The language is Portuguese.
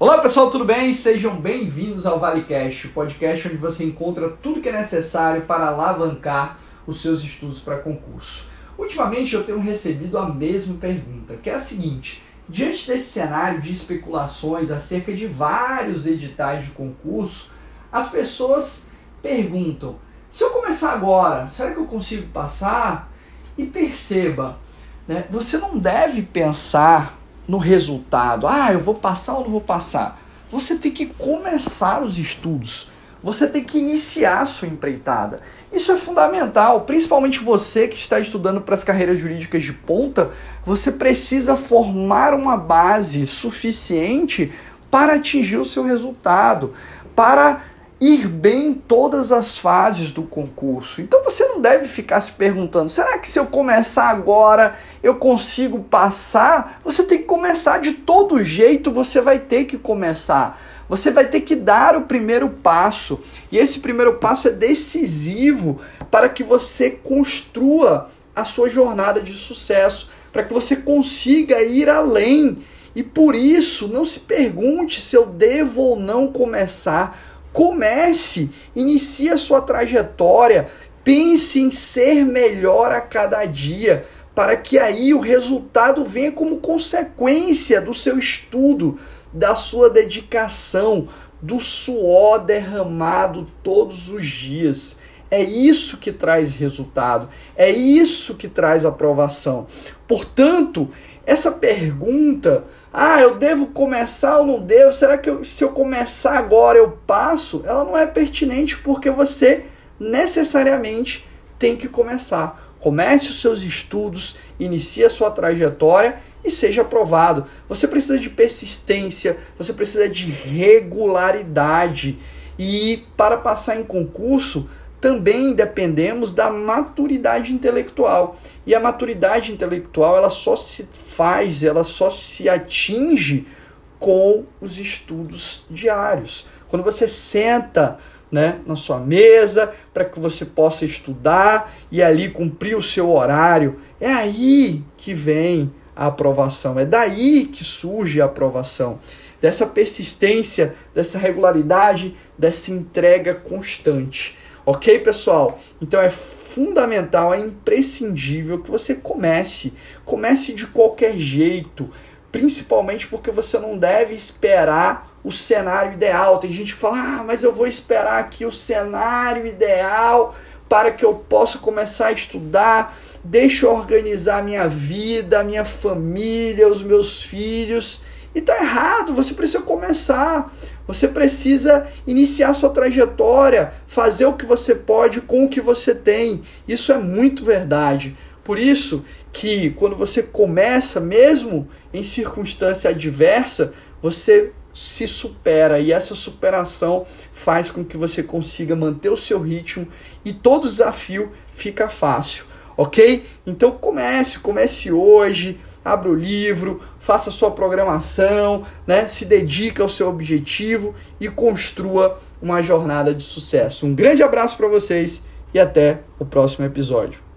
Olá pessoal, tudo bem? Sejam bem-vindos ao ValeCast, o podcast onde você encontra tudo que é necessário para alavancar os seus estudos para concurso. Ultimamente eu tenho recebido a mesma pergunta, que é a seguinte: diante desse cenário de especulações acerca de vários editais de concurso, as pessoas perguntam: se eu começar agora, será que eu consigo passar? E perceba, né, você não deve pensar no resultado. Ah, eu vou passar ou não vou passar? Você tem que começar os estudos. Você tem que iniciar a sua empreitada. Isso é fundamental, principalmente você que está estudando para as carreiras jurídicas de ponta, você precisa formar uma base suficiente para atingir o seu resultado, para ir bem em todas as fases do concurso. Então você não deve ficar se perguntando: será que se eu começar agora eu consigo passar? Você tem que começar de todo jeito, você vai ter que começar. Você vai ter que dar o primeiro passo. E esse primeiro passo é decisivo para que você construa a sua jornada de sucesso, para que você consiga ir além. E por isso, não se pergunte se eu devo ou não começar Comece, inicie a sua trajetória, pense em ser melhor a cada dia, para que aí o resultado venha como consequência do seu estudo, da sua dedicação, do suor derramado todos os dias. É isso que traz resultado, é isso que traz aprovação. Portanto, essa pergunta ah, eu devo começar ou não devo? Será que eu, se eu começar agora eu passo? Ela não é pertinente porque você necessariamente tem que começar. Comece os seus estudos, inicie a sua trajetória e seja aprovado. Você precisa de persistência, você precisa de regularidade. E para passar em concurso, também dependemos da maturidade intelectual. E a maturidade intelectual, ela só se faz, ela só se atinge com os estudos diários. Quando você senta né, na sua mesa para que você possa estudar e ali cumprir o seu horário, é aí que vem a aprovação, é daí que surge a aprovação. Dessa persistência, dessa regularidade, dessa entrega constante. Ok, pessoal? Então é fundamental, é imprescindível que você comece. Comece de qualquer jeito, principalmente porque você não deve esperar o cenário ideal. Tem gente que fala: "Ah, mas eu vou esperar aqui o cenário ideal para que eu possa começar a estudar. Deixa eu organizar minha vida, minha família, os meus filhos". E tá errado, você precisa começar. Você precisa iniciar sua trajetória, fazer o que você pode com o que você tem. Isso é muito verdade. Por isso que quando você começa, mesmo em circunstância adversa, você se supera e essa superação faz com que você consiga manter o seu ritmo e todo desafio fica fácil, ok? Então comece, comece hoje, abra o livro, faça sua programação, né? se dedique ao seu objetivo e construa uma jornada de sucesso. Um grande abraço para vocês e até o próximo episódio.